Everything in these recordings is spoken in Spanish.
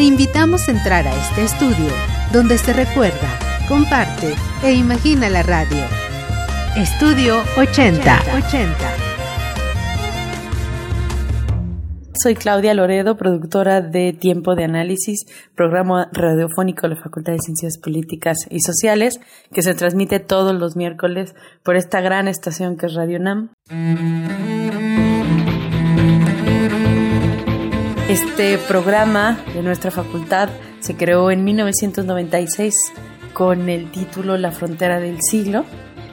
Te invitamos a entrar a este estudio donde se recuerda, comparte e imagina la radio. Estudio 80. 80. Soy Claudia Loredo, productora de Tiempo de Análisis, programa radiofónico de la Facultad de Ciencias Políticas y Sociales, que se transmite todos los miércoles por esta gran estación que es Radio NAM. Este programa de nuestra facultad se creó en 1996 con el título La frontera del siglo.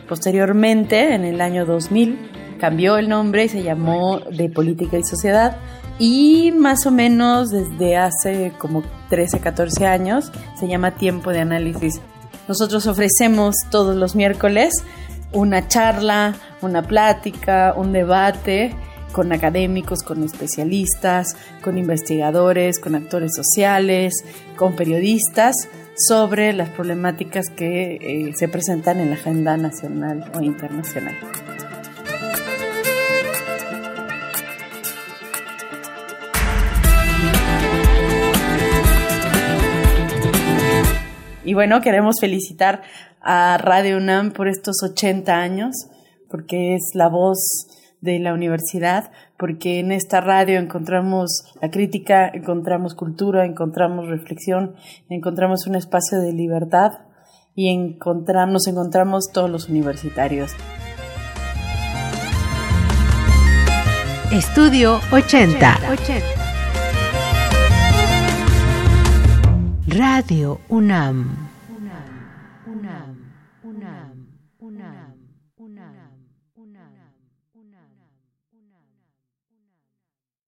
Posteriormente, en el año 2000, cambió el nombre y se llamó De Política y Sociedad. Y más o menos desde hace como 13, 14 años se llama Tiempo de Análisis. Nosotros ofrecemos todos los miércoles una charla, una plática, un debate con académicos, con especialistas, con investigadores, con actores sociales, con periodistas sobre las problemáticas que eh, se presentan en la agenda nacional o internacional. Y bueno, queremos felicitar a Radio UNAM por estos 80 años, porque es la voz de la universidad, porque en esta radio encontramos la crítica, encontramos cultura, encontramos reflexión, encontramos un espacio de libertad y encontramos, nos encontramos todos los universitarios. Estudio 80. Radio UNAM. UNAM, UNAM, UNAM, UNAM.